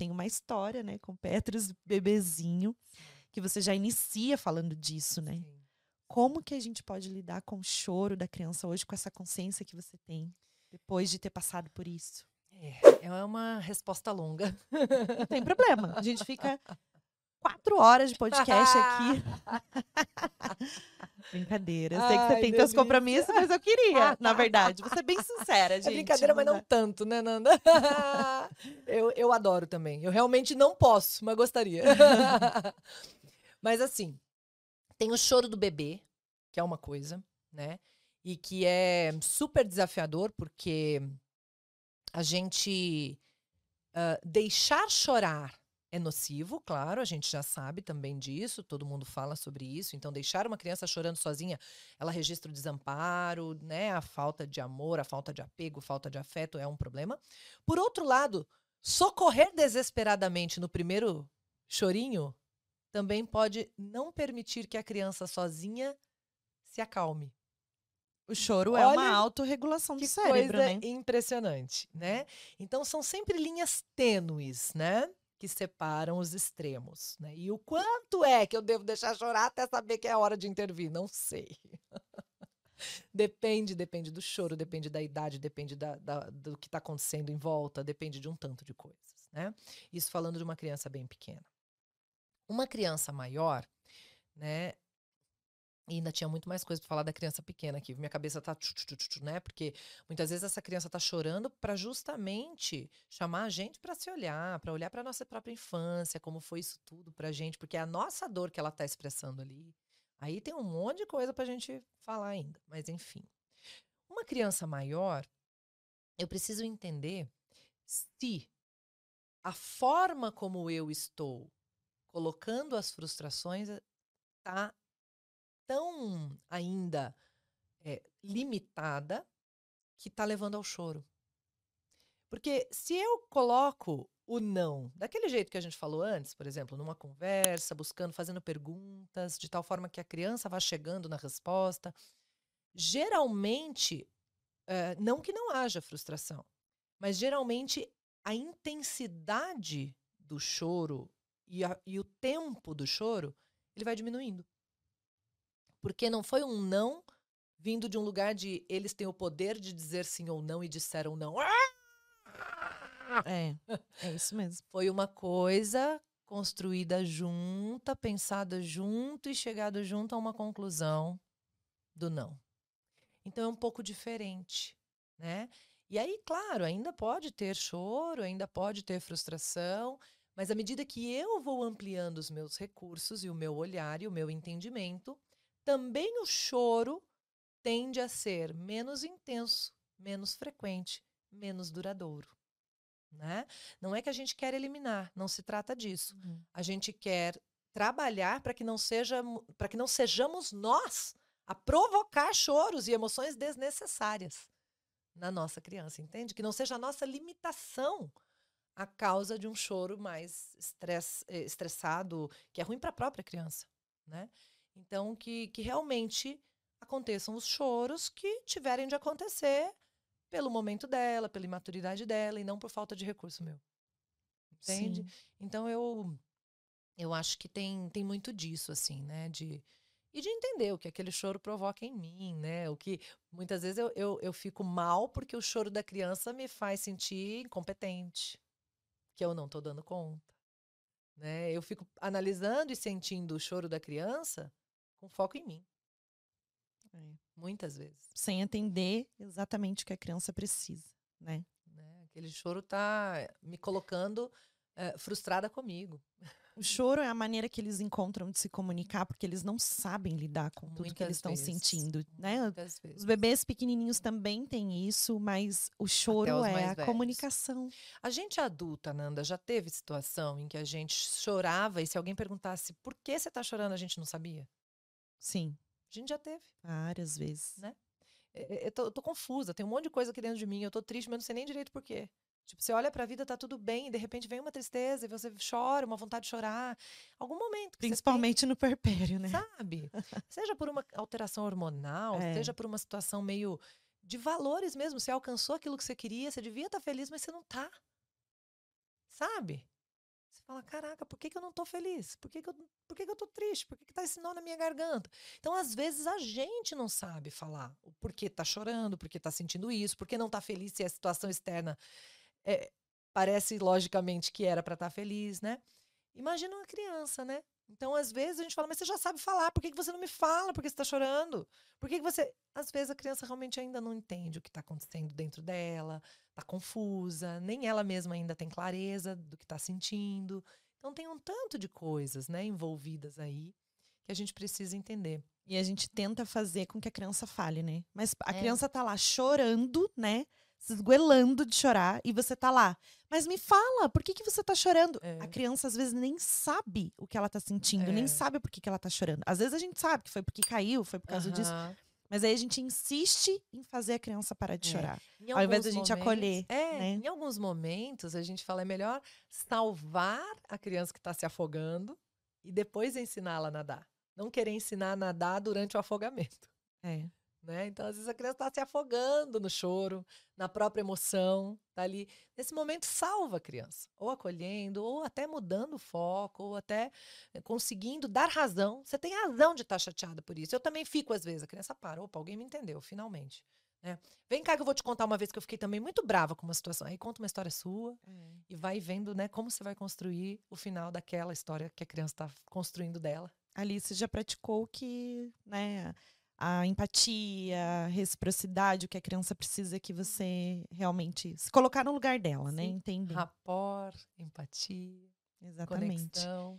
tem uma história, né, com Petros bebezinho, que você já inicia falando disso, né? Sim. Como que a gente pode lidar com o choro da criança hoje, com essa consciência que você tem, depois de ter passado por isso? É, é uma resposta longa. Não tem problema. A gente fica quatro horas de podcast aqui. Brincadeira. Eu sei que você Ai, tem delícia. compromissos, mas eu queria, na verdade. Vou ser bem sincera, gente. É brincadeira, mas não tanto, né, Nanda? eu, eu adoro também. Eu realmente não posso, mas gostaria. mas assim, tem o choro do bebê, que é uma coisa, né? E que é super desafiador, porque a gente ah, deixar chorar é nocivo, claro, a gente já sabe também disso, todo mundo fala sobre isso. Então, deixar uma criança chorando sozinha, ela registra o desamparo, né? A falta de amor, a falta de apego, falta de afeto é um problema. Por outro lado, socorrer desesperadamente no primeiro chorinho também pode não permitir que a criança sozinha se acalme. O choro é uma Olha autorregulação do Que cérebro, coisa né? impressionante, né? Então são sempre linhas tênues, né? Que separam os extremos, né? E o quanto é que eu devo deixar chorar até saber que é hora de intervir? Não sei. depende, depende do choro, depende da idade, depende da- da- do que está acontecendo em volta, depende de um tanto de coisas, né? Isso falando de uma criança bem pequena. Uma criança maior, né? E ainda tinha muito mais coisa para falar da criança pequena aqui. Minha cabeça tá, né? Porque muitas vezes essa criança tá chorando para justamente chamar a gente para se olhar, para olhar para nossa própria infância, como foi isso tudo pra gente, porque é a nossa dor que ela tá expressando ali. Aí tem um monte de coisa pra gente falar ainda, mas enfim. Uma criança maior, eu preciso entender se a forma como eu estou colocando as frustrações tá tão ainda é, limitada que está levando ao choro. Porque se eu coloco o não daquele jeito que a gente falou antes, por exemplo, numa conversa, buscando, fazendo perguntas, de tal forma que a criança vá chegando na resposta, geralmente, eh, não que não haja frustração, mas geralmente a intensidade do choro e, a- e o tempo do choro, ele vai diminuindo. Porque não foi um não vindo de um lugar de eles têm o poder de dizer sim ou não e disseram não. É, é isso mesmo. Foi uma coisa construída junta, pensada junto e chegado junto a uma conclusão do não. Então é um pouco diferente, né? E aí, claro, ainda pode ter choro, ainda pode ter frustração, mas à medida que eu vou ampliando os meus recursos e o meu olhar e o meu entendimento, também o choro tende a ser menos intenso, menos frequente, menos duradouro, né? Não é que a gente quer eliminar, não se trata disso. Uhum. A gente quer trabalhar para que não seja para que não sejamos nós a provocar choros e emoções desnecessárias na nossa criança, entende? Que não seja a nossa limitação a causa de um choro mais estress, eh, estressado, que é ruim para a própria criança, né? Então que, que realmente aconteçam os choros que tiverem de acontecer pelo momento dela, pela imaturidade dela e não por falta de recurso meu. Entende? Sim. Então eu eu acho que tem, tem muito disso, assim, né? De, e de entender o que aquele choro provoca em mim, né? O que muitas vezes eu, eu, eu fico mal porque o choro da criança me faz sentir incompetente, que eu não tô dando conta. Né? Eu fico analisando e sentindo o choro da criança com foco em mim, É. muitas vezes. Sem entender exatamente o que a criança precisa, né? Né? Aquele choro tá me colocando eh, frustrada comigo. O choro é a maneira que eles encontram de se comunicar, porque eles não sabem lidar com tudo que Muitas eles estão sentindo, né? Os bebês pequenininhos também têm isso, mas o choro é a velhos. comunicação. A gente adulta, Nanda, já teve situação em que a gente chorava e se alguém perguntasse por que você tá chorando, a gente não sabia? Sim, A gente já teve. várias vezes. Né? É, é, Eu tô, eu tô confusa, tem um monte de coisa aqui dentro de mim, eu tô triste, mas não sei nem direito por quê. Tipo, você olha pra vida, tá tudo bem, e de repente vem uma tristeza e você chora, uma vontade de chorar. Algum momento. que você tem, Principalmente no perpério, né? Sabe? Seja por uma alteração hormonal, É. seja por uma situação meio de valores mesmo. Você alcançou aquilo que você queria, você devia estar feliz, mas você não tá. Sabe? fala: caraca, por que, que eu não tô feliz? Por que, que, eu, por que, que eu tô triste? Por que, que tá esse nó na minha garganta? Então, às vezes, a gente não sabe falar o porquê tá chorando, porquê tá sentindo isso, porquê não tá feliz se a situação externa é, parece logicamente que era para estar tá feliz, né? Imagina uma criança, né? Então, às vezes, a gente fala, mas você já sabe falar, por que, que você não me fala? Por que você está chorando? Por que, que você. Às vezes a criança realmente ainda não entende o que está acontecendo dentro dela, está confusa, nem ela mesma ainda tem clareza do que está sentindo. Então, tem um tanto de coisas né, envolvidas aí que a gente precisa entender. E a gente tenta fazer com que a criança fale, né? Mas a é. criança tá lá chorando, né? Se esguelando de chorar e você tá lá. Mas me fala, por que, que você tá chorando? É. A criança às vezes nem sabe o que ela tá sentindo, é. nem sabe por que, que ela tá chorando. Às vezes a gente sabe que foi porque caiu, foi por causa uh -huh. disso. Mas aí a gente insiste em fazer a criança parar de é. chorar. Ao invés da gente acolher. É, né? em alguns momentos a gente fala é melhor salvar a criança que está se afogando e depois ensiná-la a nadar. Não querer ensinar a nadar durante o afogamento. É. Né? Então, às vezes, a criança está se afogando no choro, na própria emoção, tá ali. Nesse momento, salva a criança, ou acolhendo, ou até mudando o foco, ou até eh, conseguindo dar razão. Você tem razão de estar tá chateada por isso. Eu também fico, às vezes, a criança para, opa, alguém me entendeu, finalmente. Né? Vem cá que eu vou te contar uma vez que eu fiquei também muito brava com uma situação. Aí conta uma história sua é. e vai vendo né, como você vai construir o final daquela história que a criança está construindo dela. Alice já praticou que, né, a empatia, a reciprocidade, o que a criança precisa que você realmente se colocar no lugar dela, né? Sim. né? Entender. Rapport, empatia, Exatamente. conexão.